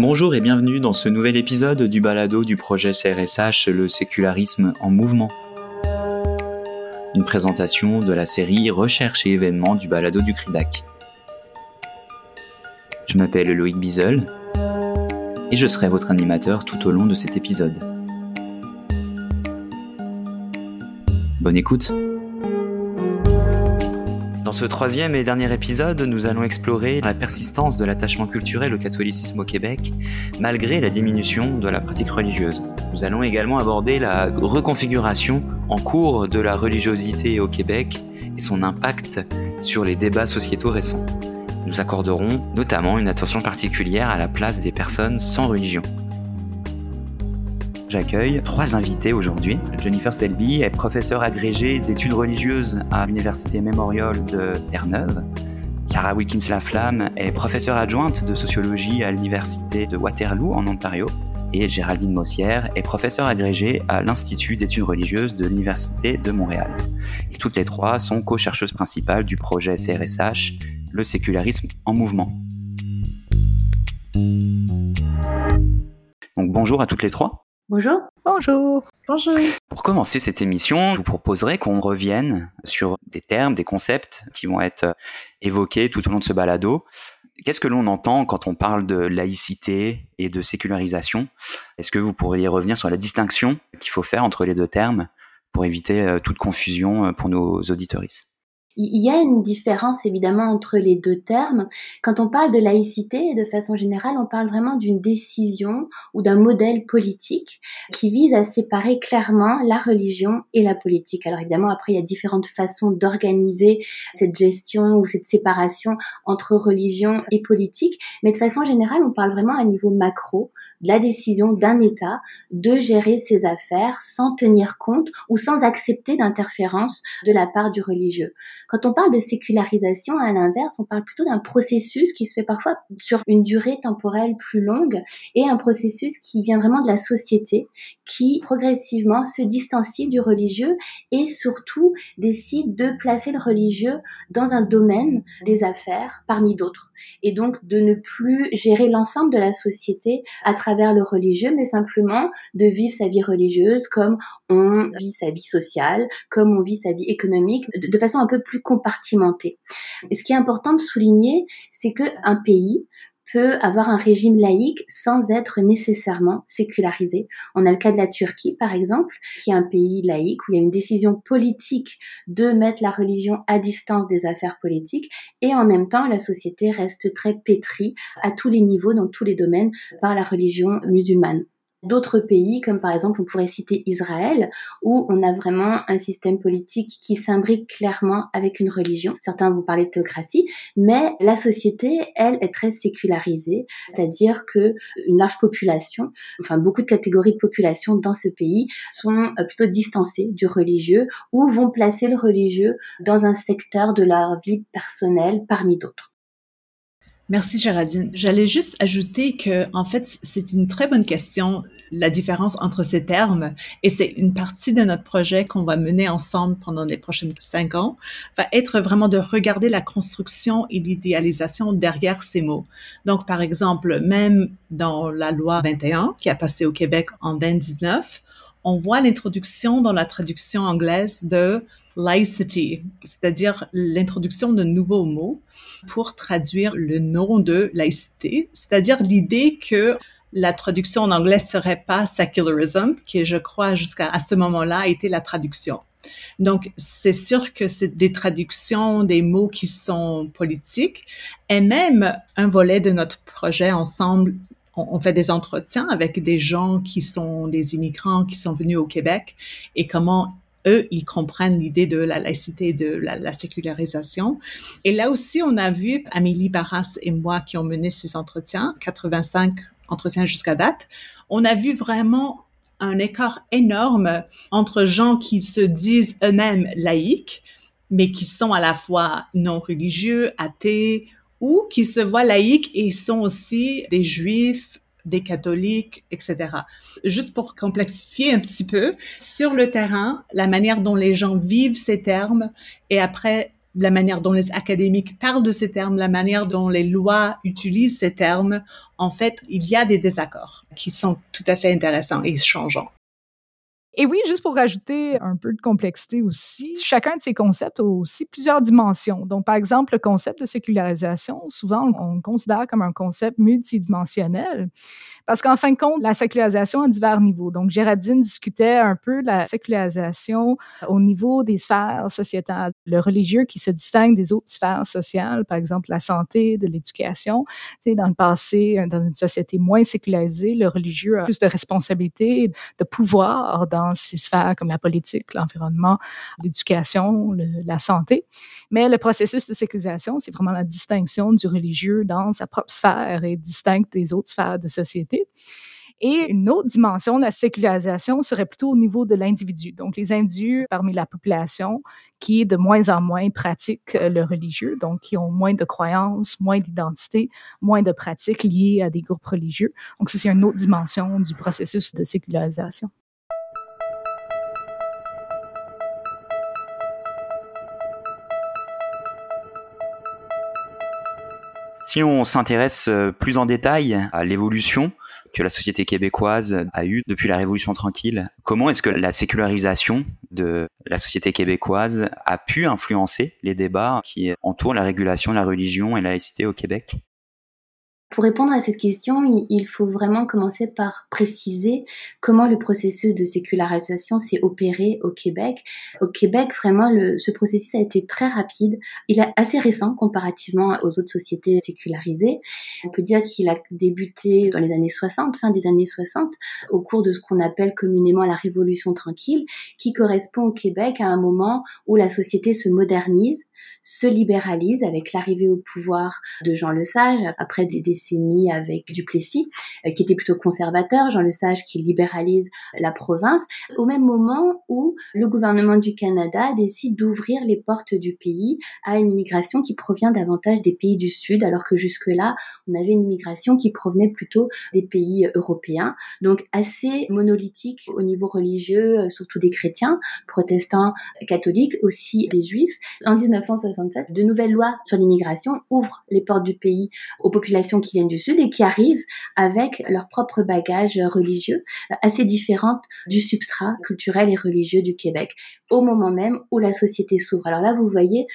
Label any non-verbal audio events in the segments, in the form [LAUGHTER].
Bonjour et bienvenue dans ce nouvel épisode du balado du projet CRSH Le sécularisme en mouvement. Une présentation de la série Recherche et événements du balado du CRIDAC. Je m'appelle Loïc Bizel et je serai votre animateur tout au long de cet épisode. Bonne écoute ce troisième et dernier épisode, nous allons explorer la persistance de l'attachement culturel au catholicisme au Québec, malgré la diminution de la pratique religieuse. Nous allons également aborder la reconfiguration en cours de la religiosité au Québec et son impact sur les débats sociétaux récents. Nous accorderons notamment une attention particulière à la place des personnes sans religion. J'accueille trois invités aujourd'hui. Jennifer Selby est professeure agrégée d'études religieuses à l'Université Memorial de Terre-Neuve. Sarah Wilkins-Laflamme est professeure adjointe de sociologie à l'Université de Waterloo en Ontario. Et Géraldine Mossière est professeure agrégée à l'Institut d'études religieuses de l'Université de Montréal. Et toutes les trois sont co-chercheuses principales du projet CRSH, le sécularisme en mouvement. Donc bonjour à toutes les trois. Bonjour. Bonjour. Bonjour. Pour commencer cette émission, je vous proposerai qu'on revienne sur des termes, des concepts qui vont être euh, évoqués tout au long de ce balado. Qu'est-ce que l'on entend quand on parle de laïcité et de sécularisation? Est-ce que vous pourriez revenir sur la distinction qu'il faut faire entre les deux termes pour éviter euh, toute confusion euh, pour nos auditoristes? Il y a une différence évidemment entre les deux termes. Quand on parle de laïcité, de façon générale, on parle vraiment d'une décision ou d'un modèle politique qui vise à séparer clairement la religion et la politique. Alors évidemment, après, il y a différentes façons d'organiser cette gestion ou cette séparation entre religion et politique, mais de façon générale, on parle vraiment à niveau macro de la décision d'un État de gérer ses affaires sans tenir compte ou sans accepter d'interférence de la part du religieux. Quand on parle de sécularisation, à l'inverse, on parle plutôt d'un processus qui se fait parfois sur une durée temporelle plus longue et un processus qui vient vraiment de la société, qui progressivement se distancie du religieux et surtout décide de placer le religieux dans un domaine des affaires parmi d'autres. Et donc de ne plus gérer l'ensemble de la société à travers le religieux, mais simplement de vivre sa vie religieuse comme on vit sa vie sociale, comme on vit sa vie économique, de, façon un peu plus compartimentée. Et ce qui est important de souligner, c'est qu'un pays peut avoir un régime laïque sans être nécessairement sécularisé. On a le cas de la Turquie, par exemple, qui est un pays laïque où il y a une décision politique de mettre la religion à distance des affaires politiques et en même temps, la société reste très pétrie à tous les niveaux, dans tous les domaines, par la religion musulmane d'autres pays, comme par exemple on pourrait citer Israël, où on a vraiment un système politique qui s'imbrique clairement avec une religion. Certains vont parler de théocratie, mais la société, elle, est très sécularisée, c'est-à-dire que une large population, enfin beaucoup de catégories de population dans ce pays sont euh, plutôt distancées du religieux ou vont placer le religieux dans un secteur de leur vie personnelle parmi d'autres. Merci Géraldine. J'allais juste ajouter que, en fait, c'est une très bonne question, la différence entre ces termes, et c'est une partie de notre projet qu'on va mener ensemble pendant les prochaines cinq ans, va être vraiment de regarder la construction et l'idéalisation derrière ces mots. Donc, par exemple, même dans la loi 21 qui a passé au Québec en 2019, on voit l'introduction dans la traduction anglaise de laicity, c'est-à-dire l'introduction de nouveaux mots pour traduire le nom de laïcité, c'est-à-dire l'idée que la traduction en anglais serait pas secularism, qui je crois jusqu'à ce moment-là a été la traduction. Donc, c'est sûr que c'est des traductions des mots qui sont politiques et même un volet de notre projet ensemble on, fait des entretiens avec des gens qui sont des immigrants qui sont venus au Québec et comment eux, ils comprennent l'idée de la laïcité, de la, sécularisation. Et là aussi, on a vu Amélie Barras et moi qui ont mené ces entretiens, 85 entretiens jusqu'à date, on a vu vraiment un écart énorme entre gens qui se disent eux-mêmes laïcs, mais qui sont à la fois non religieux, athées, ou qui se voient laïcs et sont aussi des juifs, des catholiques, etc. Juste pour complexifier un petit peu, sur le terrain, la manière dont les gens vivent ces termes et après la manière dont les académiques parlent de ces termes, la manière dont les lois utilisent ces termes, en fait, il y a des désaccords qui sont tout à fait intéressants et changeants. Et oui, juste pour rajouter un peu de complexité aussi, chacun de ces concepts a aussi plusieurs dimensions. Donc, par exemple, le concept de sécularisation, souvent, on le considère comme un concept multidimensionnel. Parce qu'en fin de compte, la sécularisation a divers niveaux. Donc, Géraldine discutait un peu de la sécularisation au niveau des sphères sociétales. Le religieux qui se distingue des autres sphères sociales, par exemple la santé, de l'éducation. Tu sais, dans le passé, dans une société moins sécularisée, le religieux a plus de responsabilités, de pouvoir dans ces sphères comme la politique, l'environnement, l'éducation, la santé. Mais le processus de sécularisation, c'est vraiment la distinction du religieux dans sa propre sphère et distincte des autres sphères de société. Et une autre dimension de la sécularisation serait plutôt au niveau de l'individu. Donc, les individus parmi la population qui de moins en moins pratiquent euh, le religieux, donc qui ont moins de croyances, moins d'identité, moins de pratiques liées à des groupes religieux. Donc, ça, c'est une autre dimension du processus de sécularisation. Si on s'intéresse euh, plus en détail à l'évolution que la société québécoise a eue depuis la Révolution tranquille, comment est-ce que la sécularisation de la société québécoise a pu influencer les débats qui entourent la régulation de la religion et la laïcité au Québec? Pour répondre à cette question, il faut vraiment commencer par préciser comment le processus de sécularisation s'est opéré au Québec. Au Québec, vraiment, le, ce processus a été très rapide. Il est assez récent comparativement aux autres sociétés sécularisées. On peut dire qu'il a débuté dans les années 60, fin des années 60, au cours de ce qu'on appelle communément la Révolution tranquille, qui correspond au Québec à un moment où la société se modernise se libéralise avec l'arrivée au pouvoir de Jean Lesage après des décennies avec Duplessis, euh, qui était plutôt conservateur, Jean Lesage qui libéralise la province, au même moment où le gouvernement du Canada décide d'ouvrir les portes du pays à une immigration qui provient davantage des pays du Sud, alors que jusque-là, on avait une immigration qui provenait plutôt des pays européens, donc assez monolithique au niveau religieux, euh, surtout des chrétiens, protestants, catholiques, aussi des juifs. En 19 1967, de nouvelles lois sur l'immigration ouvrent les portes du pays aux populations qui viennent du Sud et qui arrivent avec leur propre bagage religieux, assez différente du substrat culturel et religieux du Québec, au moment même où la société s'ouvre. Alors là, vous voyez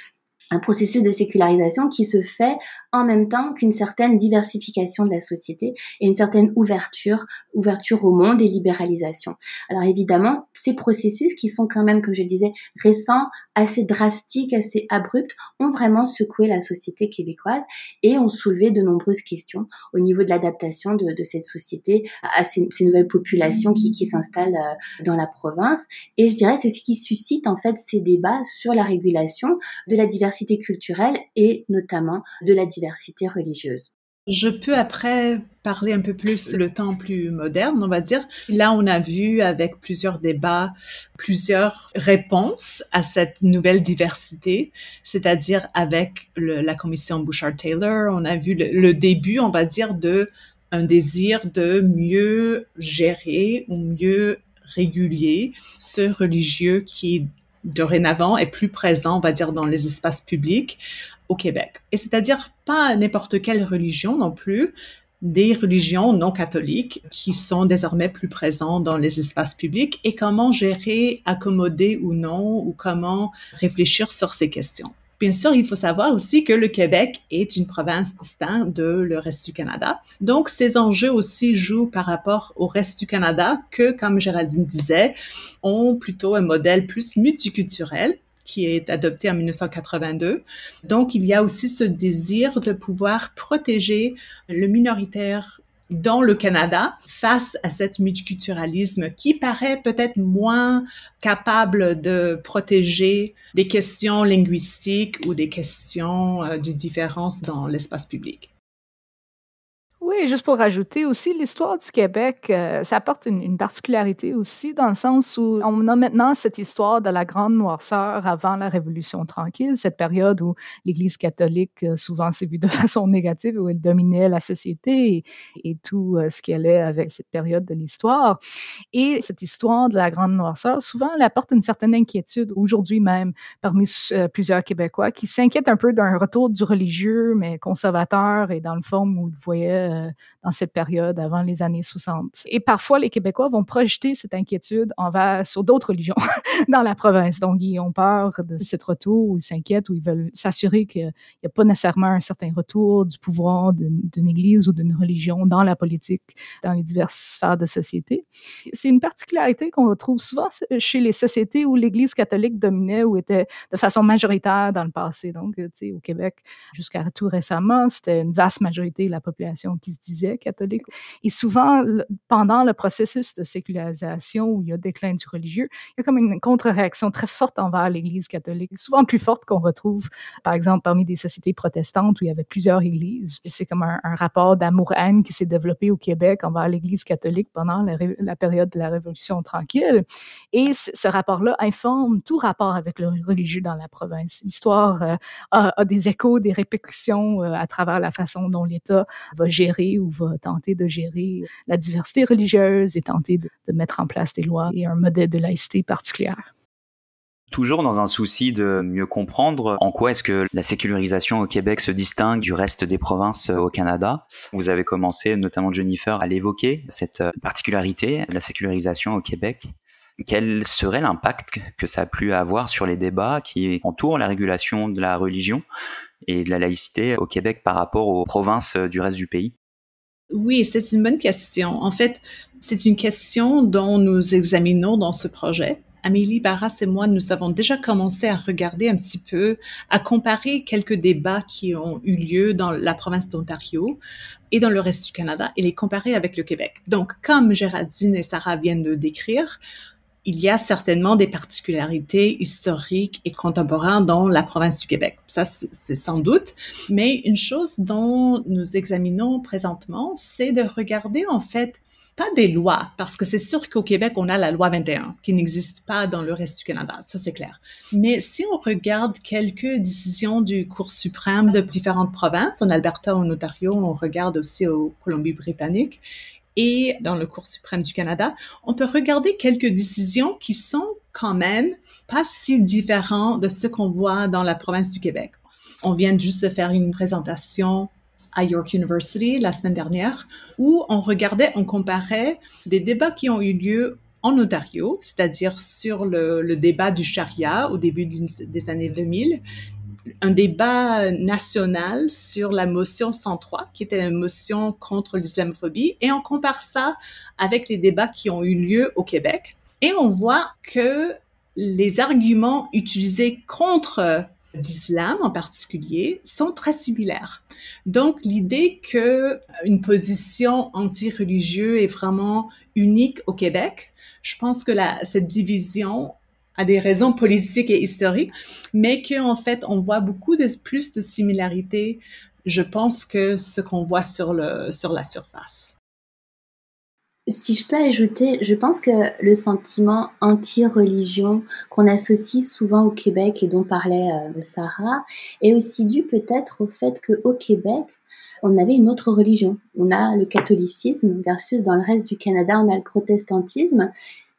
un processus de sécularisation qui se fait en même temps qu'une certaine diversification de la société et une certaine ouverture, ouverture au monde et libéralisation. Alors évidemment, ces processus qui sont quand même, comme je disais, récents, assez drastiques, assez abrupts, ont vraiment secoué la société québécoise et ont soulevé de nombreuses questions au niveau de l'adaptation de, cette société à ces, nouvelles populations qui, qui s'installent euh, dans la province. Et je dirais, c'est ce qui suscite en fait ces débats sur la régulation de la diversité culturelle et notamment de la diversité religieuse. Je peux après parler un peu plus le temps plus moderne, on va dire. Là, on a vu avec plusieurs débats, plusieurs réponses à cette nouvelle diversité, c'est-à-dire avec la commission Bouchard-Taylor, on a vu le, début, on va dire, de un désir de mieux gérer ou mieux réguler ce religieux qui dorénavant est plus présent, on va dire, dans les espaces publics au Québec. Et c'est-à-dire pas n'importe quelle religion non plus, des religions non catholiques qui sont désormais plus présentes dans les espaces publics et comment gérer, accommoder ou non, ou comment réfléchir sur ces questions. Bien sûr, il faut savoir aussi que le Québec est une province distincte de le reste du Canada. Donc, ces enjeux aussi jouent par rapport au reste du Canada que, comme Géraldine disait, ont plutôt un modèle plus multiculturel qui est adopté en 1982. Donc, il y a aussi ce désir de pouvoir protéger le minoritaire dans le Canada face à cet multiculturalisme qui paraît peut-être moins capable de protéger des questions linguistiques ou des questions euh, de différence dans l'espace public. Oui, juste pour rajouter aussi, l'histoire du Québec, euh, ça apporte une, particularité aussi dans le sens où on a maintenant cette histoire de la grande noirceur avant la Révolution tranquille, cette période où l'Église catholique euh, souvent s'est vue de [LAUGHS] façon négative, où elle dominait la société et, tout euh, ce qui allait avec cette période de l'histoire. Et cette histoire de la grande noirceur, souvent, elle apporte une certaine inquiétude aujourd'hui même parmi plusieurs Québécois qui s'inquiètent un peu d'un retour du religieux, mais conservateur et dans le fond où ils voyaient euh, dans cette période avant les années 60. Et parfois, les Québécois vont projeter cette inquiétude envers sur d'autres religions [LAUGHS] dans la province. Donc, ils ont peur de ce retour, ou ils s'inquiètent, ou ils veulent s'assurer qu'il n'y a pas nécessairement un certain retour du pouvoir d'une Église ou d'une religion dans la politique, dans les diverses sphères de société. C'est une particularité qu'on retrouve souvent chez les sociétés où l'Église catholique dominait ou était de façon majoritaire dans le passé. Donc, tu sais, au Québec, jusqu'à tout récemment, c'était une vaste majorité de la population qui se disait catholique. Et souvent, pendant le processus de sécularisation où il y a déclin du religieux, il y a comme une contre-réaction très forte envers l'Église catholique, souvent plus forte qu'on retrouve, par exemple, parmi des sociétés protestantes où il y avait plusieurs églises. C'est comme un, rapport d'amour-haine qui s'est développé au Québec envers l'Église catholique pendant la, période de la Révolution tranquille. Et ce rapport-là informe tout rapport avec le religieux dans la province. L'histoire euh, a, des échos, des répercussions euh, à travers la façon dont l'État va gérer ou va tenter de gérer la diversité religieuse et tenter de, mettre en place des lois et un modèle de laïcité particulière. Toujours dans un souci de mieux comprendre en quoi est-ce que la sécularisation au Québec se distingue du reste des provinces au Canada? Vous avez commencé, notamment Jennifer, à l'évoquer, cette particularité, la sécularisation au Québec. Quel serait l'impact que ça a pu avoir sur les débats qui entourent la régulation de la religion et de la laïcité au Québec par rapport aux provinces du reste du pays? Oui, c'est une bonne question. En fait, c'est une question dont nous examinons dans ce projet. Amélie Barras et moi, nous avons déjà commencé à regarder un petit peu, à comparer quelques débats qui ont eu lieu dans la province d'Ontario et dans le reste du Canada et les comparer avec le Québec. Donc, comme Géraldine et Sarah viennent de décrire, il y a certainement des particularités historiques et contemporaines dans la province du Québec. Ça, c'est sans doute. Mais une chose dont nous examinons présentement, c'est de regarder en fait pas des lois, parce que c'est sûr qu'au Québec, on a la loi 21, qui n'existe pas dans le reste du Canada, ça c'est clair. Mais si on regarde quelques décisions du Cour suprême de différentes provinces, en Alberta, en Ontario, on regarde aussi au Colombie-Britannique, et dans le Cour suprême du Canada, on peut regarder quelques décisions qui sont quand même pas si différentes de ce qu'on voit dans la province du Québec. On vient juste de faire une présentation à York University la semaine dernière où on regardait, on comparait des débats qui ont eu lieu en Ontario, c'est-à-dire sur le, débat du charia au début des années 2000 un débat national sur la motion 103, qui était la motion contre l'islamophobie, et on compare ça avec les débats qui ont eu lieu au Québec. Et on voit que les arguments utilisés contre l'islam en particulier sont très similaires. Donc l'idée que une position anti-religieuse est vraiment unique au Québec, je pense que cette division à des raisons politiques et historiques, mais qu'en fait, on voit beaucoup de plus de similarités, je pense, que ce qu'on voit sur, le, sur la surface. Si je peux ajouter, je pense que le sentiment anti-religion qu'on associe souvent au Québec et dont parlait euh, Sarah est aussi dû peut-être au fait qu'au Québec, on avait une autre religion. On a le catholicisme versus dans le reste du Canada, on a le protestantisme.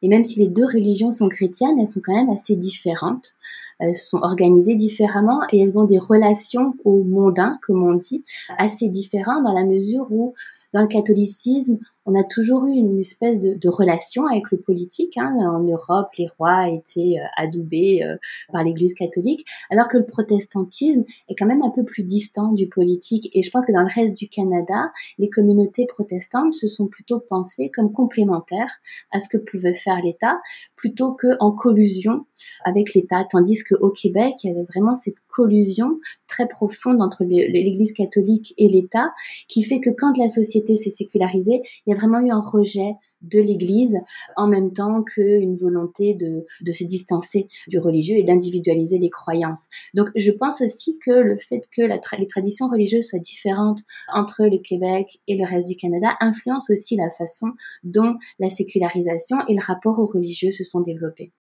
Et même si les deux religions sont chrétiennes, elles sont quand même assez différentes. Elles sont organisées différemment et elles ont des relations au mondain, comme on dit, assez différentes dans la mesure où dans le catholicisme, on a toujours eu une espèce de, relation avec le politique. Hein. En Europe, les rois étaient euh, adoubés euh, par l'Église catholique, alors que le protestantisme est quand même un peu plus distant du politique. Et je pense que dans le reste du Canada, les communautés protestantes se sont plutôt pensées comme complémentaires à ce que pouvait faire l'État, plutôt qu'en collusion avec l'État. Tandis qu'au Québec, il y avait vraiment cette collusion très profonde entre l'Église catholique et l'État, qui fait que quand la société s'est sécularisée, a vraiment eu un rejet de l'Église en même temps qu'une volonté de, se distancer du religieux et d'individualiser les croyances. Donc je pense aussi que le fait que les traditions religieuses soient différentes entre le Québec et le reste du Canada influence aussi la façon dont la sécularisation et le rapport aux religieux se sont développés.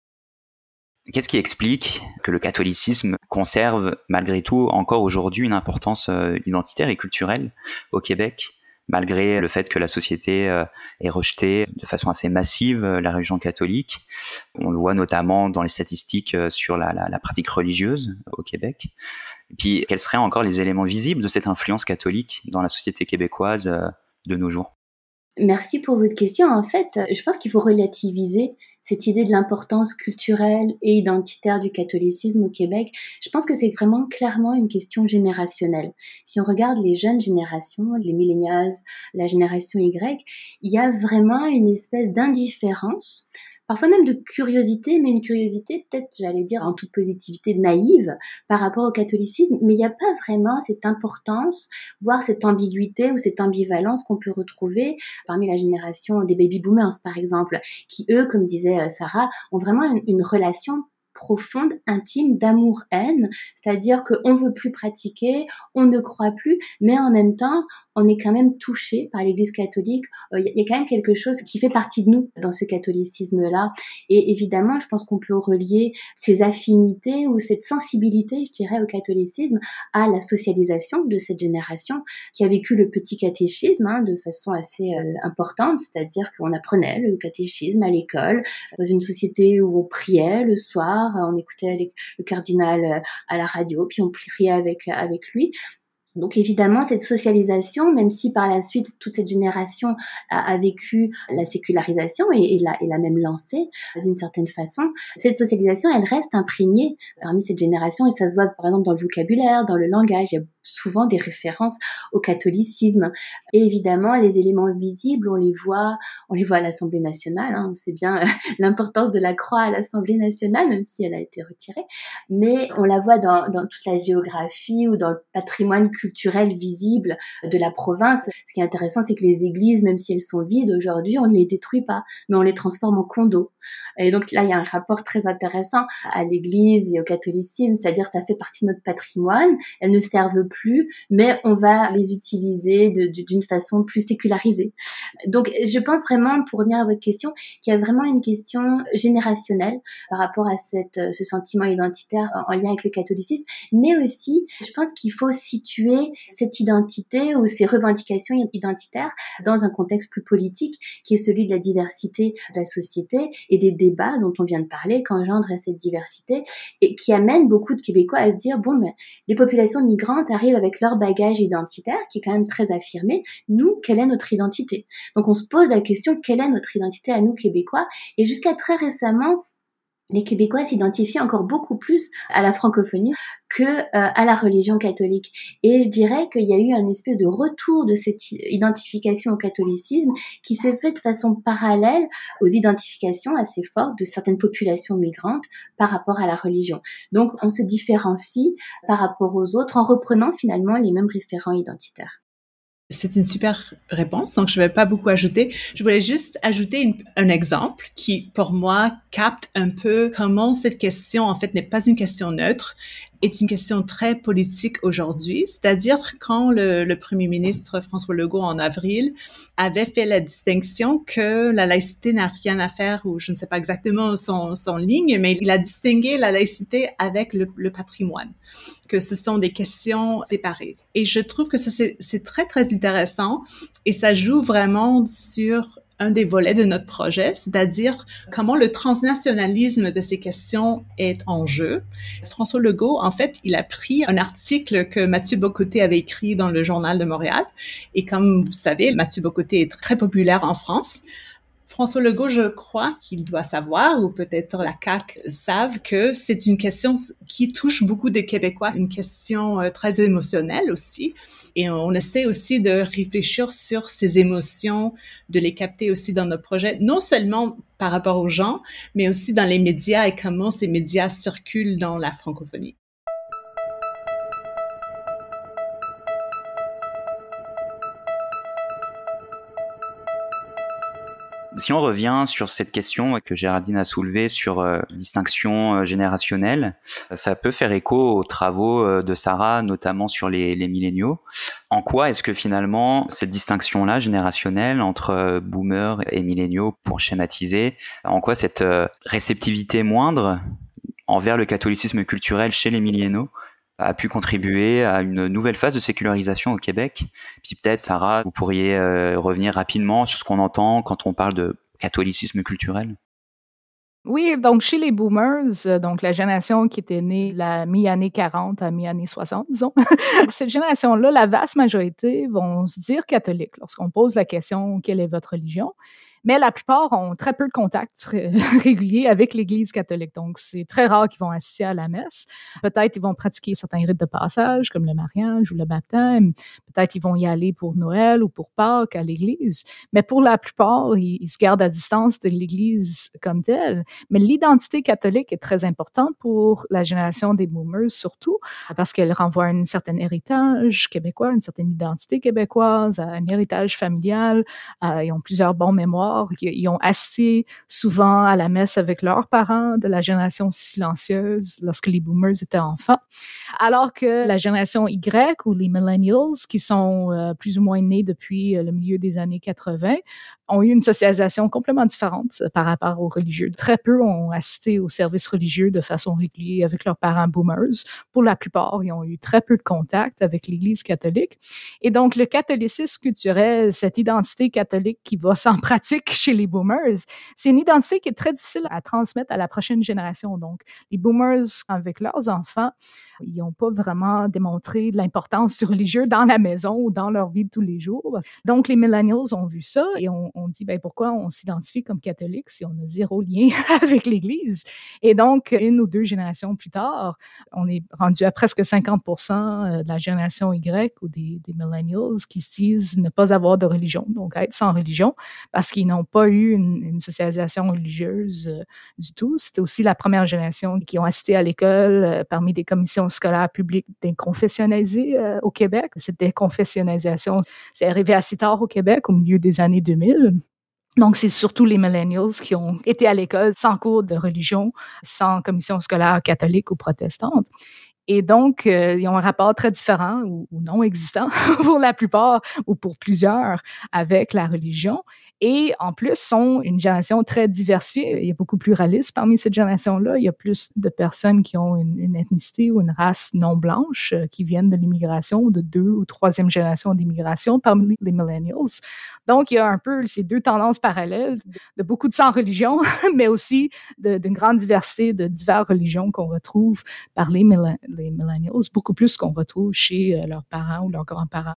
Qu'est-ce qui explique que le catholicisme conserve malgré tout encore aujourd'hui une importance euh, identitaire et culturelle au Québec? Malgré le fait que la société euh, ait rejeté de façon assez massive euh, la religion catholique. On le voit notamment dans les statistiques sur la, la, la pratique religieuse au Québec. Et puis, quels seraient encore les éléments visibles de cette influence catholique dans la société québécoise de nos jours? Merci pour votre question. En fait, je pense qu'il faut relativiser cette idée de l'importance culturelle et identitaire du catholicisme au Québec. Je pense que c'est vraiment clairement une question générationnelle. Si on regarde les jeunes générations, les millennials, la génération Y, il y a vraiment une espèce d'indifférence parfois même de curiosité, mais une curiosité peut-être, j'allais dire, en toute positivité naïve par rapport au catholicisme, mais il n'y a pas vraiment cette importance, voire cette ambiguïté ou cette ambivalence qu'on peut retrouver parmi la génération des baby boomers, par exemple, qui eux, comme disait euh, Sarah, ont vraiment une relation profonde, intime, d'amour-haine, c'est-à-dire qu'on veut plus pratiquer, on ne croit plus, mais en même temps, on est quand même touché par l'Église catholique. Il euh, y a quand même quelque chose qui fait partie de nous dans ce catholicisme-là. Et évidemment, je pense qu'on peut relier ces affinités ou cette sensibilité, je dirais, au catholicisme à la socialisation de cette génération qui a vécu le petit catéchisme hein, de façon assez euh, importante, c'est-à-dire qu'on apprenait le catéchisme à l'école, dans une société où on priait le soir, on écoutait le cardinal euh, à la radio, puis on priait avec, avec lui. Donc évidemment, cette socialisation, même si par la suite toute cette génération a, vécu la sécularisation et, l'a, et l'a même lancée d'une certaine façon, cette socialisation, elle reste imprégnée parmi cette génération et ça se voit par exemple dans le vocabulaire, dans le langage. Il y a souvent des références au catholicisme. Et évidemment, les éléments visibles, on les voit, on les voit à l'Assemblée nationale. Hein. C'est bien euh, [LAUGHS] l'importance de la croix à l'Assemblée nationale, même si elle a été retirée. Mais on la voit dans, dans toute la géographie ou dans le patrimoine culturel visible de la province. Ce qui est intéressant, c'est que les églises, même si elles sont vides aujourd'hui, on ne les détruit pas, mais on les transforme en condos. Et donc là, il y a un rapport très intéressant à l'Église et au catholicisme, c'est-à-dire ça fait partie de notre patrimoine. Elles ne servent plus, mais on va les utiliser d'une façon plus sécularisée. Donc je pense vraiment, pour revenir à votre question, qu'il y a vraiment une question générationnelle par rapport à cette, ce sentiment identitaire en lien avec le catholicisme, mais aussi, je pense qu'il faut situer cette identité ou ces revendications identitaires dans un contexte plus politique qui est celui de la diversité de la société et des débats dont on vient de parler qu'engendre cette diversité et qui amène beaucoup de Québécois à se dire bon ben les populations migrantes arrivent avec leur bagage identitaire qui est quand même très affirmé. Nous, quelle est notre identité? Donc on se pose la question quelle est notre identité à nous Québécois? Et jusqu'à très récemment, les Québécois s'identifient encore beaucoup plus à la francophonie que euh, à la religion catholique. Et je dirais qu'il y a eu un espèce de retour de cette identification au catholicisme qui s'est fait de façon parallèle aux identifications assez fortes de certaines populations migrantes par rapport à la religion. Donc on se différencie par rapport aux autres en reprenant finalement les mêmes référents identitaires. C'est une super réponse, donc je ne vais pas beaucoup ajouter. Je voulais juste ajouter un exemple qui, pour moi, capte un peu comment cette question, en fait, n'est pas une question neutre est une question très politique aujourd'hui, c'est-à-dire quand le, premier ministre François Legault en avril avait fait la distinction que la laïcité n'a rien à faire, ou je ne sais pas exactement son, son ligne, mais il a distingué la laïcité avec le, le patrimoine, que ce sont des questions séparées. Et je trouve que ça c'est très très intéressant et ça joue vraiment sur un des volets de notre projet, c'est-à-dire comment le transnationalisme de ces questions est en jeu. François Legault, en fait, il a pris un article que Mathieu Bocoté avait écrit dans le Journal de Montréal. Et comme vous savez, Mathieu Bocoté est très populaire en France. François Legault, je crois qu'il doit savoir, ou peut-être la CAQ savent que c'est une question qui touche beaucoup de Québécois, une question euh, très émotionnelle aussi. Et on essaie aussi de réfléchir sur ces émotions, de les capter aussi dans notre projet, non seulement par rapport aux gens, mais aussi dans les médias et comment ces médias circulent dans la francophonie. Si on revient sur cette question que Géraldine a soulevée sur euh, distinction euh, générationnelle, ça peut faire écho aux travaux euh, de Sarah, notamment sur les, les milléniaux. En quoi est-ce que finalement cette distinction-là générationnelle entre boomers et milléniaux, pour schématiser, en quoi cette réceptivité moindre envers le catholicisme culturel chez les milléniaux a pu contribuer à une nouvelle phase de sécularisation au Québec. Puis peut-être, Sarah, vous pourriez euh, revenir rapidement sur ce qu'on entend quand on parle de catholicisme culturel. Oui, donc chez les boomers, euh, donc la génération qui était née la mi-année 40 à mi-année 60, disons, [LAUGHS] cette génération-là, la vaste majorité vont se dire catholiques lorsqu'on pose la question quelle est votre religion? Mais la plupart ont très peu de contacts [LAUGHS] réguliers avec l'Église catholique. Donc, c'est très rare qu'ils vont assister à la messe. Peut-être ils vont pratiquer certains rites de passage, comme le mariage ou le baptême. Peut-être ils vont y aller pour Noël ou pour Pâques à l'Église. Mais pour la plupart, ils, se gardent à distance de l'Église comme telle. Mais l'identité catholique est très importante pour la génération des boomers, surtout parce qu'elle renvoie un certain héritage québécois, une certaine identité québécoise, un héritage familial. Euh, ils ont plusieurs bons mémoires ils ont assisté souvent à la messe avec leurs parents de la génération silencieuse lorsque les boomers étaient enfants. Alors que la génération Y ou les millennials, qui sont euh, plus ou moins nés depuis euh, le milieu des années 80, ont eu une socialisation complètement différente euh, par rapport aux religieux. Très peu ont assisté aux services religieux de façon régulière avec leurs parents boomers. Pour la plupart, ils ont eu très peu de contact avec l'Église catholique. Et donc, le catholicisme culturel, cette identité catholique qui va sans pratique [LAUGHS] chez les boomers, c'est une identité qui est très difficile à transmettre à la prochaine génération. Donc, les boomers, avec leurs enfants, ils n'ont pas vraiment démontré l'importance [LAUGHS] du religieux dans la maison ou dans leur vie de tous les jours. Donc, les millennials ont vu ça et on, dit, ben, pourquoi on s'identifie comme catholique si on a zéro lien [LAUGHS] avec l'Église? Et donc, une ou deux générations plus tard, on est rendu à presque 50% euh, de la génération Y ou des, des millennials qui se disent ne pas avoir de religion, donc être sans religion, parce qu'ils n'ont pas eu une, socialisation religieuse euh, du tout. C'était aussi la première génération qui ont assisté à l'école euh, parmi des commissions scolaires publiques déconfessionnalisées au Québec. Cette déconfessionnalisation, c'est arrivé assez tard au Québec, au milieu des années 2000. Donc, c'est surtout les millennials qui ont été à l'école sans cours de religion, sans commission scolaire catholique ou protestante. Et donc, euh, ils ont un rapport très différent ou, non existant [LAUGHS] pour la plupart ou pour plusieurs avec la religion et en plus sont une génération très diversifiée. Il y a beaucoup plus pluralisme parmi cette génération-là. Il y a plus de personnes qui ont une, une ethnicité ou une race non blanche euh, qui viennent de l'immigration ou de deux ou troisième génération d'immigration parmi les millennials. Donc, il y a un peu ces deux tendances parallèles de beaucoup de sans-religion, [LAUGHS] mais aussi d'une grande diversité de diverses religions qu'on retrouve par les, les millennials, beaucoup plus qu'on retrouve chez euh, leurs parents ou leurs grands-parents.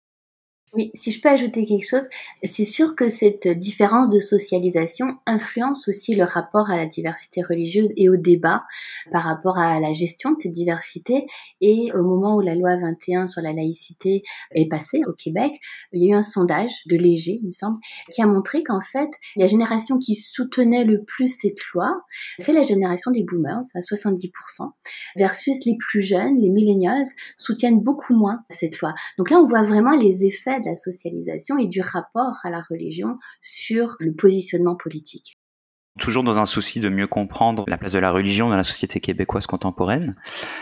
Oui, si je peux ajouter quelque chose, c'est sûr que cette différence de socialisation influence aussi le rapport à la diversité religieuse et au débat par rapport à la gestion de cette diversité. Et au moment où la loi 21 sur la laïcité est passée au Québec, il y a eu un sondage de Léger, il me semble, qui a montré qu'en fait, la génération qui soutenait le plus cette loi, c'est la génération des boomers, à 70%, versus les plus jeunes, les millennials, soutiennent beaucoup moins cette loi. Donc là, on voit vraiment les effets de la socialisation et du rapport à la religion sur le positionnement politique. Toujours dans un souci de mieux comprendre la place de la religion dans la société québécoise contemporaine,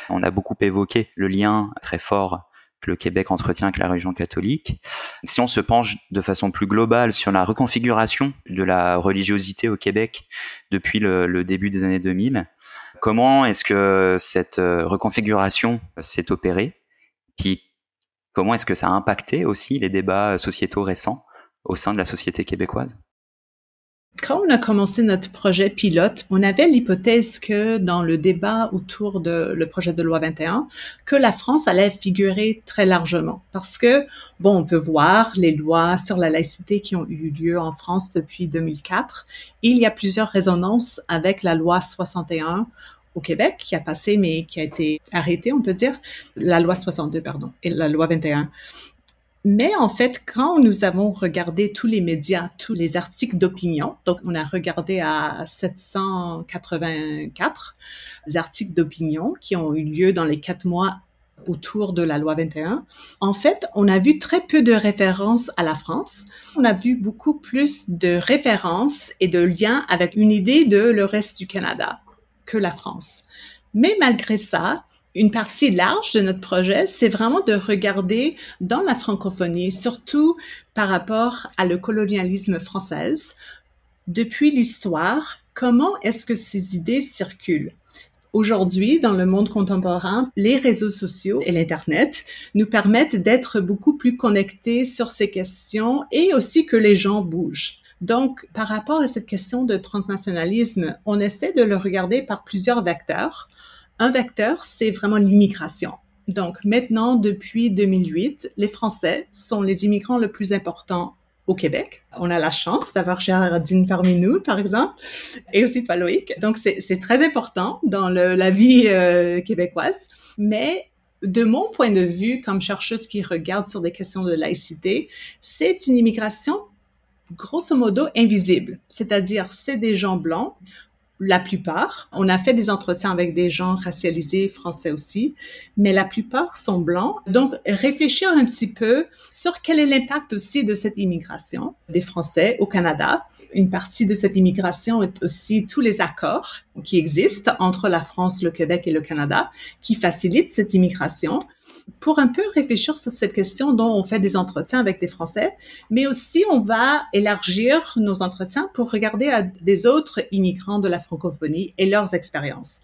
on a beaucoup évoqué le lien très fort que le Québec entretient avec la religion catholique. Si on se penche de façon plus globale sur la reconfiguration de la religiosité au Québec depuis le, début des années 2000, comment est-ce que cette euh, reconfiguration s'est opérée Puis Comment est-ce que ça a impacté aussi les débats sociétaux récents au sein de la société québécoise? Quand on a commencé notre projet pilote, on avait l'hypothèse que dans le débat autour de le projet de loi 21, que la France allait figurer très largement. Parce que, bon, on peut voir les lois sur la laïcité qui ont eu lieu en France depuis 2004. il y a plusieurs résonances avec la loi 61 au Québec qui a passé, mais qui a été arrêté, on peut dire, la loi 62, pardon, et la loi 21. Mais en fait, quand nous avons regardé tous les médias, tous les articles d'opinion, donc on a regardé à 784 articles d'opinion qui ont eu lieu dans les quatre mois autour de la loi 21, en fait, on a vu très peu de références à la France. On a vu beaucoup plus de références et de liens avec une idée de le reste du Canada que la France. Mais malgré ça, une partie large de notre projet, c'est vraiment de regarder dans la francophonie, surtout par rapport à le colonialisme français, depuis l'histoire, comment est-ce que ces idées circulent. Aujourd'hui, dans le monde contemporain, les réseaux sociaux et l'Internet nous permettent d'être beaucoup plus connectés sur ces questions et aussi que les gens bougent. Donc, par rapport à cette question de transnationalisme, on essaie de le regarder par plusieurs vecteurs. Un vecteur, c'est vraiment l'immigration. Donc, maintenant, depuis 2008, les Français sont les immigrants le plus importants au Québec. On a la chance d'avoir Gérardine parmi nous, par exemple, et aussi toi, Loïc. Donc, c'est très important dans la vie euh, québécoise. Mais de mon point de vue, comme chercheuse qui regarde sur des questions de laïcité, c'est une immigration grosso modo invisible. C'est-à-dire, c'est des gens blancs la plupart. On a fait des entretiens avec des gens racialisés français aussi, mais la plupart sont blancs. Donc, réfléchir un petit peu sur quel est l'impact aussi de cette immigration des Français au Canada. Une partie de cette immigration est aussi tous les accords qui existent entre la France, le Québec et le Canada qui facilitent cette immigration pour un peu réfléchir sur cette question dont on fait des entretiens avec des Français, mais aussi on va élargir nos entretiens pour regarder à des autres immigrants de la francophonie et leurs expériences.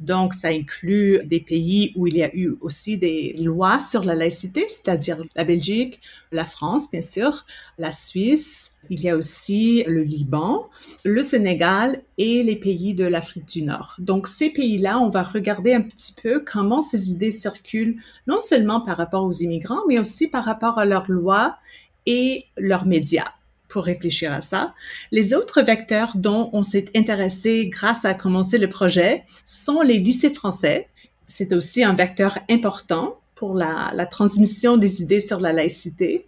Donc, ça inclut des pays où il y a eu aussi des lois sur la laïcité, c'est-à-dire la Belgique, la France, bien sûr, la Suisse, il y a aussi le Liban, le Sénégal et les pays de l'Afrique du Nord. Donc, ces pays-là, on va regarder un petit peu comment ces idées circulent, non seulement par rapport aux immigrants, mais aussi par rapport à leurs lois et leurs médias pour réfléchir à ça. Les autres vecteurs dont on s'est intéressé grâce à commencer le projet sont les lycées français. C'est aussi un vecteur important pour la, transmission des idées sur la laïcité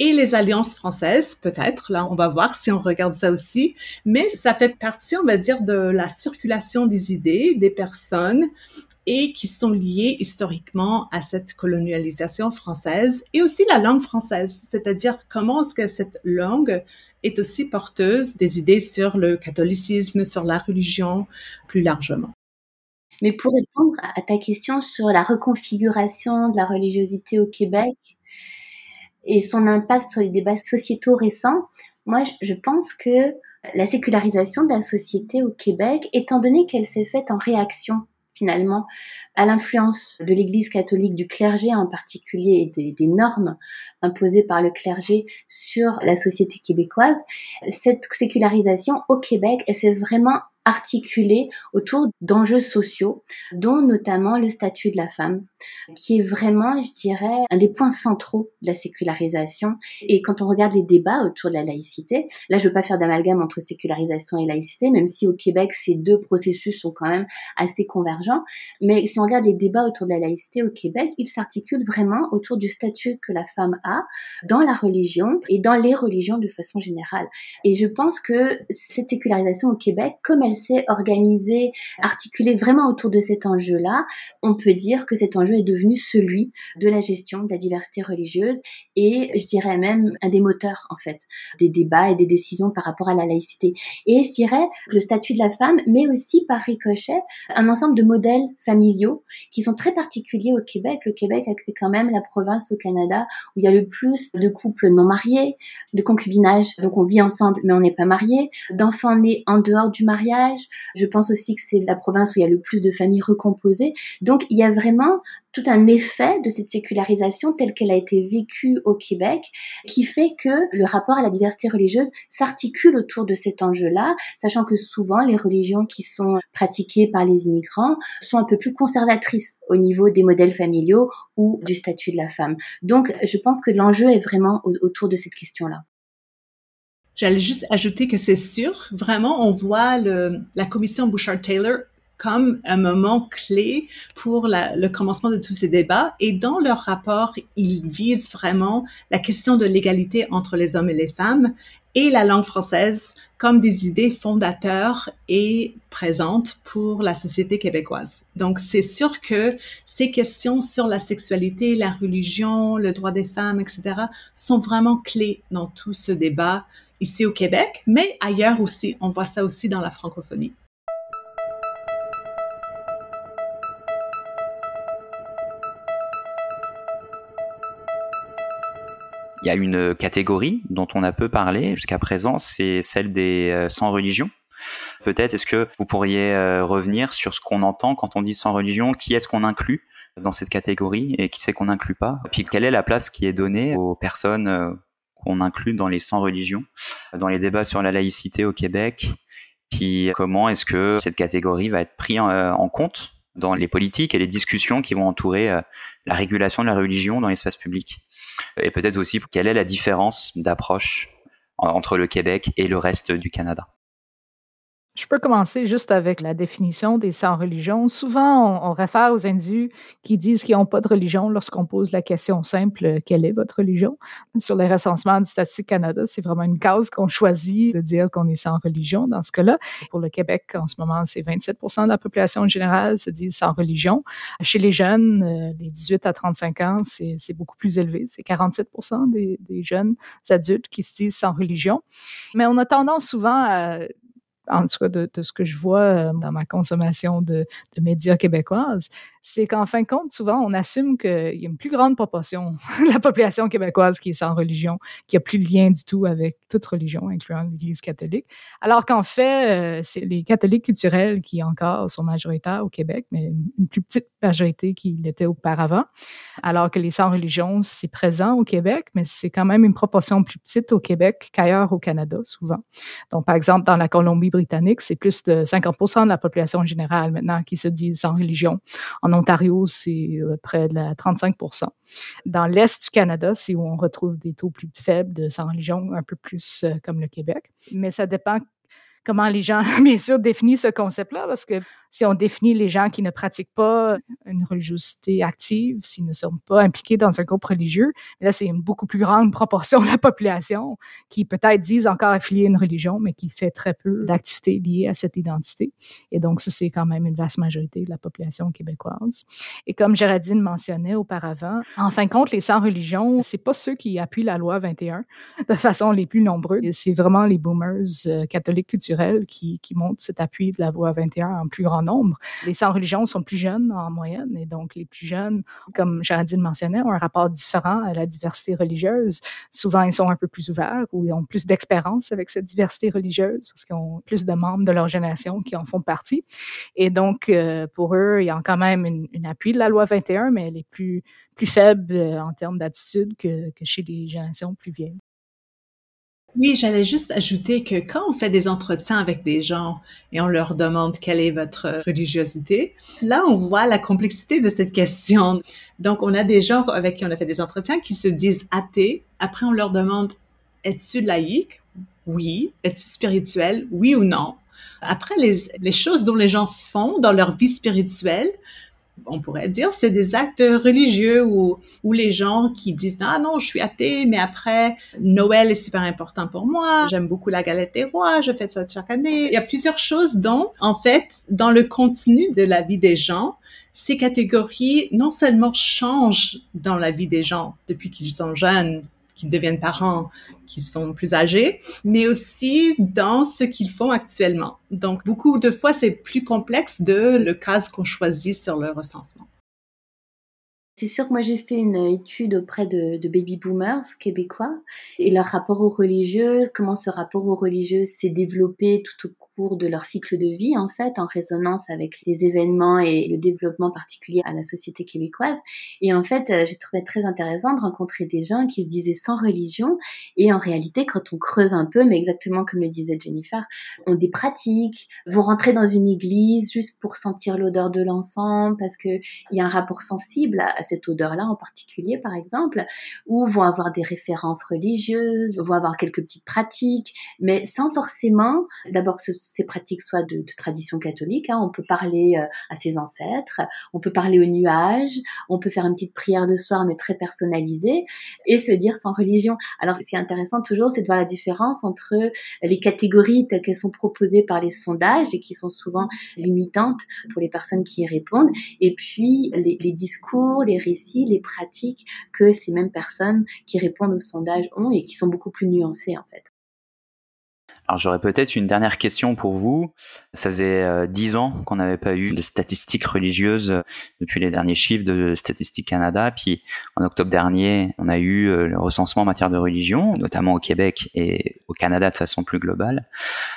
et les alliances françaises, peut-être. Là, on va voir si on regarde ça aussi. Mais ça fait partie, on va dire, de la circulation des idées, des personnes et qui sont liées historiquement à cette colonialisation française et aussi la langue française. C'est-à-dire comment est-ce que cette langue est aussi porteuse des idées sur le catholicisme, sur la religion plus largement. Mais pour répondre à ta question sur la reconfiguration de la religiosité au Québec, et son impact sur les débats sociétaux récents, moi, je pense que la sécularisation de la société au Québec, étant donné qu'elle s'est faite en réaction finalement à l'influence de l'Église catholique, du clergé en particulier, et des, des, normes imposées par le clergé sur la société québécoise, cette sécularisation au Québec, elle s'est vraiment articulé autour d'enjeux sociaux, dont notamment le statut de la femme, qui est vraiment, je dirais, un des points centraux de la sécularisation. Et quand on regarde les débats autour de la laïcité, là, je veux pas faire d'amalgame entre sécularisation et laïcité, même si au Québec, ces deux processus sont quand même assez convergents. Mais si on regarde les débats autour de la laïcité au Québec, ils s'articulent vraiment autour du statut que la femme a dans la religion et dans les religions de façon générale. Et je pense que cette sécularisation au Québec, comme elle s'est organisée, articulée vraiment autour de cet enjeu-là, on peut dire que cet enjeu est devenu celui de la gestion de la diversité religieuse et je dirais même un des moteurs en fait des débats et des décisions par rapport à la laïcité. Et je dirais le statut de la femme, mais aussi par ricochet un ensemble de modèles familiaux qui sont très particuliers au Québec. Le Québec est quand même la province au Canada où il y a le plus de couples non mariés, de concubinage, donc on vit ensemble mais on n'est pas mariés, d'enfants nés en dehors du mariage je pense aussi que c'est la province où il y a le plus de familles recomposées. Donc il y a vraiment tout un effet de cette sécularisation telle qu'elle a été vécue au Québec qui fait que le rapport à la diversité religieuse s'articule autour de cet enjeu-là, sachant que souvent les religions qui sont pratiquées par les immigrants sont un peu plus conservatrices au niveau des modèles familiaux ou du statut de la femme. Donc je pense que l'enjeu est vraiment autour de cette question-là. J'allais juste ajouter que c'est sûr, vraiment, on voit la commission Bouchard-Taylor comme un moment clé pour le commencement de tous ces débats. Et dans leur rapport, ils visent vraiment la question de l'égalité entre les hommes et les femmes et la langue française comme des idées fondateurs et présentes pour la société québécoise. Donc, c'est sûr que ces questions sur la sexualité, la religion, le droit des femmes, etc., sont vraiment clés dans tout ce débat ici au Québec, mais ailleurs aussi. On voit ça aussi dans la francophonie. Il y a une catégorie dont on a peu parlé jusqu'à présent, c'est celle des euh, sans religion. Peut-être est-ce que vous pourriez euh, revenir sur ce qu'on entend quand on dit sans religion, qui est-ce qu'on inclut dans cette catégorie et qui c'est qu'on n'inclut pas? Puis quelle est la place qui est donnée aux personnes euh, qu'on inclut dans les sans religion, dans les débats sur la laïcité au Québec? Puis comment est-ce que cette catégorie va être prise en compte dans les politiques et les discussions qui vont entourer la régulation de la religion dans l'espace public et peut-être aussi quelle est la différence d'approche entre le Québec et le reste du Canada. Je peux commencer juste avec la définition des sans religion. Souvent, on, réfère aux individus qui disent qu'ils n'ont pas de religion lorsqu'on pose la question simple euh, quelle est votre religion? Sur les recensements du Statistique Canada, c'est vraiment une cause qu'on choisit de dire qu'on est sans religion dans ce cas-là. Pour le Québec, en ce moment, c'est 27% de la population générale se dit sans religion. Chez les jeunes, euh, les 18 à 35 ans, c'est beaucoup plus élevé. C'est 47 des, des jeunes adultes qui se disent sans religion. Mais on a tendance souvent à en tout cas de, ce que je vois euh, dans ma consommation de, médias québécoises, c'est qu'en fin de compte, souvent, on assume qu'il y a une plus grande proportion [LAUGHS] de la population québécoise qui est sans religion, qui a plus de lien du tout avec toute religion, incluant l'Église catholique, alors qu'en fait, euh, c'est les catholiques culturels qui encore sont majoritaires au Québec, mais une, plus petite majorité qu'il l'était auparavant, alors que les sans religion, c'est présent au Québec, mais c'est quand même une proportion plus petite au Québec qu'ailleurs au Canada, souvent. Donc, par exemple, dans la Colombie-Britannique, c'est plus de 50% de la population générale maintenant qui se dit sans religion. En Ontario, c'est près de la 35 Dans l'Est du Canada, c'est où on retrouve des taux plus faibles de sans religion, un peu plus euh, comme le Québec. Mais ça dépend comment les gens, [LAUGHS] bien sûr, définissent ce concept-là, parce que si on définit les gens qui ne pratiquent pas une religiosité active, s'ils ne sont pas impliqués dans un groupe religieux, là, c'est une beaucoup plus grande proportion [LAUGHS] de la population qui peut-être disent encore affilier une religion, mais qui fait très peu d'activités liées à cette identité. Et donc, ça, c'est quand même une vaste majorité de la population québécoise. Et comme Géraldine mentionnait auparavant, en fin de compte, les sans-religion, c'est pas ceux qui appuient la loi 21 de façon les plus nombreuses. C'est vraiment les boomers euh, catholiques culturels qui, qui cet appui de la loi 21 en plus grand nombre. Les sans-religion sont plus jeunes en moyenne, et donc les plus jeunes, comme Géraldine mentionnait, ont un rapport différent à la diversité religieuse. Souvent, ils sont un peu plus ouverts ou ils ont plus d'expérience avec cette diversité religieuse parce qu'ils ont plus de membres de leur génération qui en font partie. Et donc, euh, pour eux, il y a quand même une, appui de la loi 21, mais elle est plus, plus faible euh, en termes d'attitude que, que chez les générations plus vieilles. Oui, j'allais juste ajouter que quand on fait des entretiens avec des gens et on leur demande quelle est votre religiosité, là, on voit la complexité de cette question. Donc, on a des gens avec qui on a fait des entretiens qui se disent athées. Après, on leur demande, es-tu laïque? Oui. Es-tu spirituel? Oui ou non? Après, les, les choses dont les gens font dans leur vie spirituelle, on pourrait dire, c'est des actes religieux où, où les gens qui disent ah non, je suis athée, mais après Noël est super important pour moi, j'aime beaucoup la galette des rois, je fais ça chaque année. Il y a plusieurs choses dont, en fait, dans le contenu de la vie des gens, ces catégories non seulement changent dans la vie des gens depuis qu'ils sont jeunes, qui deviennent parents, qui sont plus âgés, mais aussi dans ce qu'ils font actuellement. Donc, beaucoup de fois, c'est plus complexe de le cas qu'on choisit sur le recensement. C'est sûr que moi j'ai fait une étude auprès de, de, baby boomers québécois et leur rapport aux religieux, comment ce rapport aux religieux s'est développé tout au de leur cycle de vie, en fait, en résonance avec les événements et le développement particulier à la société québécoise. Et en fait, euh, j'ai trouvé très intéressant de rencontrer des gens qui se disaient sans religion. Et en réalité, quand on creuse un peu, mais exactement comme le disait Jennifer, ont des pratiques, vont rentrer dans une église juste pour sentir l'odeur de l'encens, parce qu'il y a un rapport sensible à, cette odeur-là en particulier, par exemple, ou vont avoir des références religieuses, vont avoir quelques petites pratiques, mais sans forcément, d'abord que ce ces pratiques soient de, tradition catholique. Hein. On peut parler euh, à ses ancêtres, on peut parler aux nuages, on peut faire une petite prière le soir, mais très personnalisée, et se dire sans religion. Alors, ce qui est intéressant toujours, c'est de voir la différence entre les catégories telles qu'elles sont proposées par les sondages et qui sont souvent limitantes pour les personnes qui y répondent, et puis les, les discours, les récits, les pratiques que ces mêmes personnes qui répondent aux sondages ont et qui sont beaucoup plus nuancées en fait. Alors j'aurais peut-être une dernière question pour vous. Ça faisait euh, dix ans qu'on n'avait pas eu de statistiques religieuses euh, depuis les derniers chiffres de Statistique Canada. Puis en octobre dernier, on a eu euh, le recensement en matière de religion, notamment au Québec et au Canada de façon plus globale.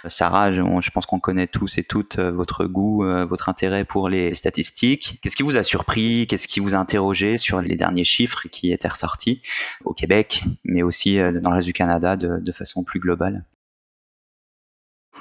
Sarah, je, pense qu'on connaît tous et toutes votre goût, votre intérêt pour les statistiques. Qu'est-ce qui vous a surpris? Qu'est-ce qui vous a interrogé sur les derniers chiffres qui étaient ressortis au Québec, mais aussi dans le reste du Canada de façon plus globale?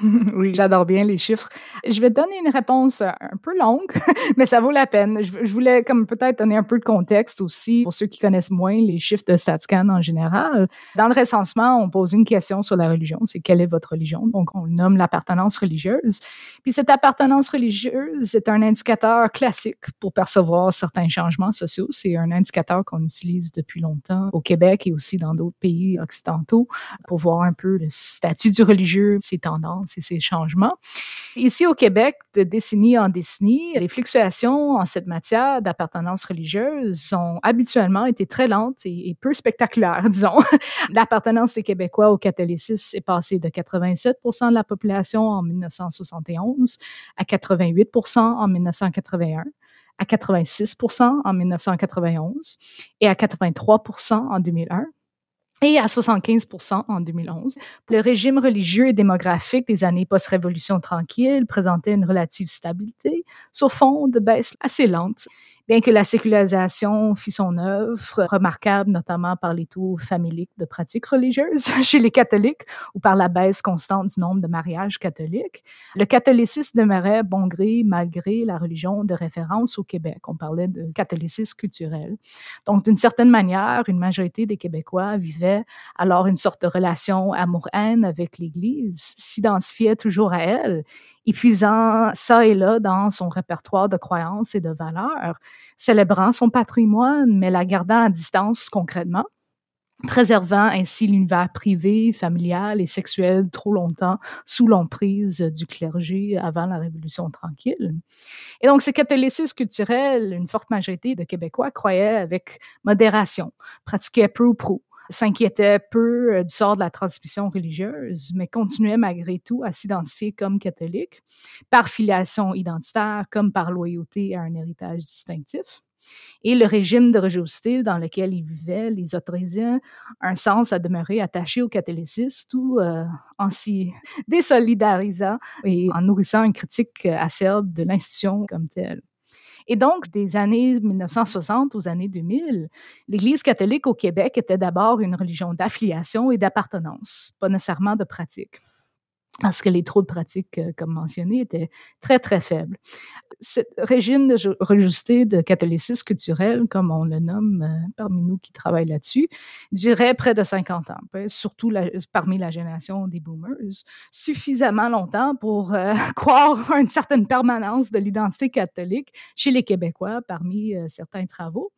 [LAUGHS] oui, j'adore bien les chiffres. Je vais donner une réponse un peu longue, [LAUGHS] mais ça vaut la peine. Je, voulais comme peut-être donner un peu de contexte aussi pour ceux qui connaissent moins les chiffres de StatsCan en général. Dans le recensement, on pose une question sur la religion, c'est quelle est votre religion? Donc, on nomme l'appartenance religieuse. Puis cette appartenance religieuse est un indicateur classique pour percevoir certains changements sociaux. C'est un indicateur qu'on utilise depuis longtemps au Québec et aussi dans d'autres pays occidentaux pour voir un peu le statut du religieux, ses tendances ces changements. Ici au Québec, de décennie en décennie, les fluctuations en cette matière d'appartenance religieuse ont habituellement été très lentes et, peu spectaculaires, [LAUGHS] disons. L'appartenance des Québécois au catholicisme est passée de 87% de la population en 1971 à 88% en 1981 à 86% en 1991 et à 83% en 2001 et à 75% en 2011. Le régime religieux et démographique des années post-révolution tranquille présentait une relative stabilité sur fond de baisse assez lente Bien que la sécularisation fit son œuvre, remarquable notamment par les taux familiques de pratiques religieuses [LAUGHS] chez les catholiques ou par la baisse constante du nombre de mariages catholiques, le catholicisme demeurait bon gré malgré la religion de référence au Québec. On parlait de catholicisme culturel. Donc, d'une certaine manière, une majorité des Québécois vivaient alors une sorte de relation amour-haine avec l'Église, s'identifiaient toujours à elle épuisant ça et là dans son répertoire de croyances et de valeurs, célébrant son patrimoine, mais la gardant à distance concrètement préservant ainsi l'univers privé, familial et sexuel trop longtemps sous l'emprise du clergé avant la Révolution tranquille. Et donc, ce catholicisme culturel, une forte majorité de Québécois croyaient avec modération, pratiquaient peu ou prou, s'inquiétait peu euh, du sort de la transmission religieuse, mais continuait malgré tout à s'identifier comme catholique, par filiation identitaire comme par loyauté à un héritage distinctif. Et le régime de religiosité dans lequel ils vivaient les autorisait un sens à demeurer attaché au catholicisme tout euh, en s'y désolidarisant et en nourrissant une critique acerbe de l'institution comme telle. Et donc, des années 1960 aux années 2000, l'Église catholique au Québec était d'abord une religion d'affiliation et d'appartenance, pas nécessairement de pratique parce que les taux de pratique, euh, comme mentionné, étaient très, très faibles. Ce régime de religiosité de catholicisme culturel, comme on le nomme euh, parmi nous qui travaillent là-dessus, durait près de 50 ans, surtout parmi la génération des boomers, suffisamment longtemps pour euh, [LAUGHS] croire à une certaine permanence de l'identité catholique chez les Québécois parmi certains travaux.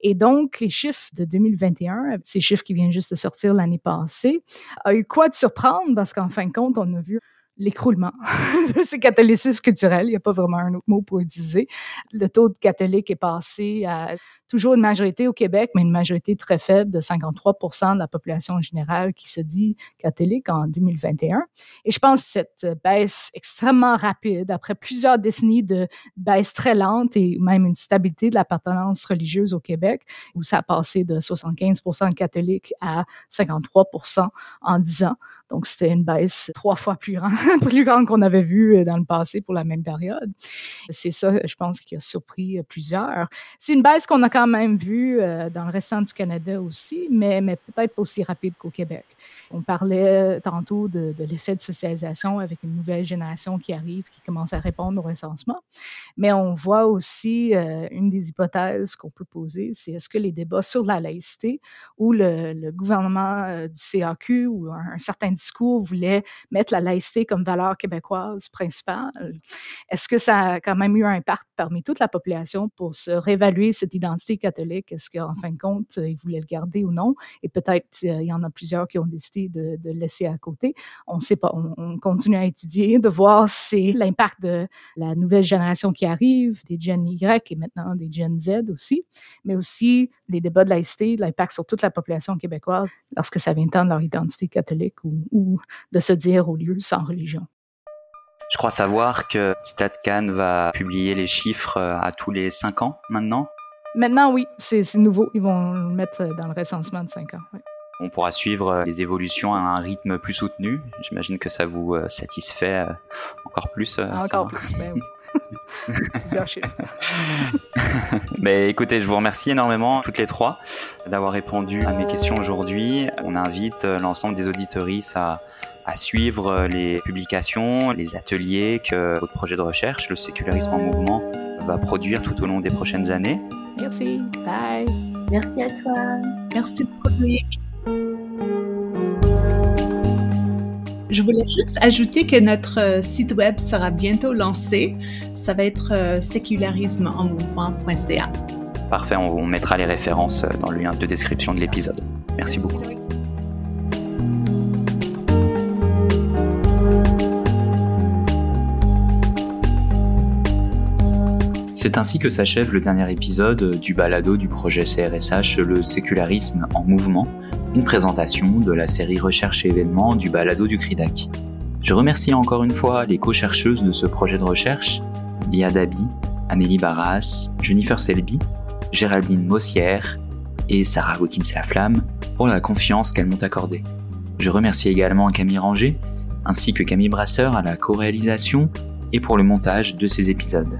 Et donc, les chiffres de 2021, ces chiffres qui viennent juste de sortir l'année passée, a eu quoi de surprendre? Parce qu'en fin de compte, on vu l'écroulement [LAUGHS] c'est catholicisme culturel, il n'y a pas vraiment un autre mot pour utiliser. Le taux de catholiques est passé à toujours une majorité au Québec, mais une majorité très faible de 53% de la population générale qui se dit catholique en 2021. Et je pense que cette baisse extrêmement rapide, après plusieurs décennies de baisse très lente et même une stabilité de l'appartenance religieuse au Québec, où ça a passé de 75 de catholiques à 53% en 10 ans. Donc, c'était une baisse trois fois plus grande, [LAUGHS] plus grande qu'on avait vue dans le passé pour la même période. C'est ça, je pense, qui a surpris plusieurs. C'est une baisse qu'on a quand même vue euh, dans le restant du Canada aussi, mais, mais peut-être pas aussi rapide qu'au Québec. On parlait tantôt de, l'effet de socialisation avec une nouvelle génération qui arrive, qui commence à répondre au recensement. Mais on voit aussi euh, une des hypothèses qu'on peut poser, c'est est-ce que les débats sur la laïcité ou le, gouvernement euh, du CAQ ou un, certain discours voulait mettre la laïcité comme valeur québécoise principale. Est-ce que ça a quand même eu un impact parmi toute la population pour se réévaluer cette identité catholique? Est-ce qu'en fin de compte, ils voulaient le garder ou non? Et peut-être il y en a plusieurs qui ont décidé de, le laisser à côté. On ne sait pas. On, on, continue à étudier, de voir si l'impact de la nouvelle génération qui arrive, des Gen Y et maintenant des Gen Z aussi, mais aussi les débats de laïcité, l'impact sur toute la population québécoise lorsque ça vient de leur identité catholique ou, ou de se dire au lieu sans religion. Je crois savoir que StatCan va publier les chiffres euh, à tous les cinq ans maintenant? Maintenant, oui, c'est nouveau. Ils vont le mettre dans le recensement de cinq ans. On pourra suivre euh, les évolutions à un rythme plus soutenu. J'imagine que ça vous euh, satisfait encore plus. Encore plus, ben oui. [LAUGHS] Plusieurs chiffres. [LAUGHS] Mais écoutez, je vous remercie énormément, toutes les trois, d'avoir répondu à mes questions aujourd'hui. On invite l'ensemble des auditoristes à à suivre euh, les publications, les ateliers que votre projet de recherche, le sécularisme en mouvement, va produire tout au long des prochaines années. Merci. Bye. Merci à toi. Merci produire. Je voulais juste ajouter que notre euh, site web sera bientôt lancé. Ça va être euh, sécularismeenmouvement.ca. Parfait, on mettra les références dans le lien de description de l'épisode. Merci beaucoup. C'est ainsi que s'achève le dernier épisode du balado du projet CRSH Le sécularisme en mouvement, une présentation de la série Recherche et événements du balado du CRIDAC. Je remercie encore une fois les co-chercheuses de ce projet de recherche, Dia Dabi, Amélie Barras, Jennifer Selby, Géraldine Mossière et Sarah Wilkins-Laflamme pour la confiance qu'elles m'ont accordée. Je remercie également Camille Ranger ainsi que Camille Brasseur à la co-réalisation et pour le montage de ces épisodes.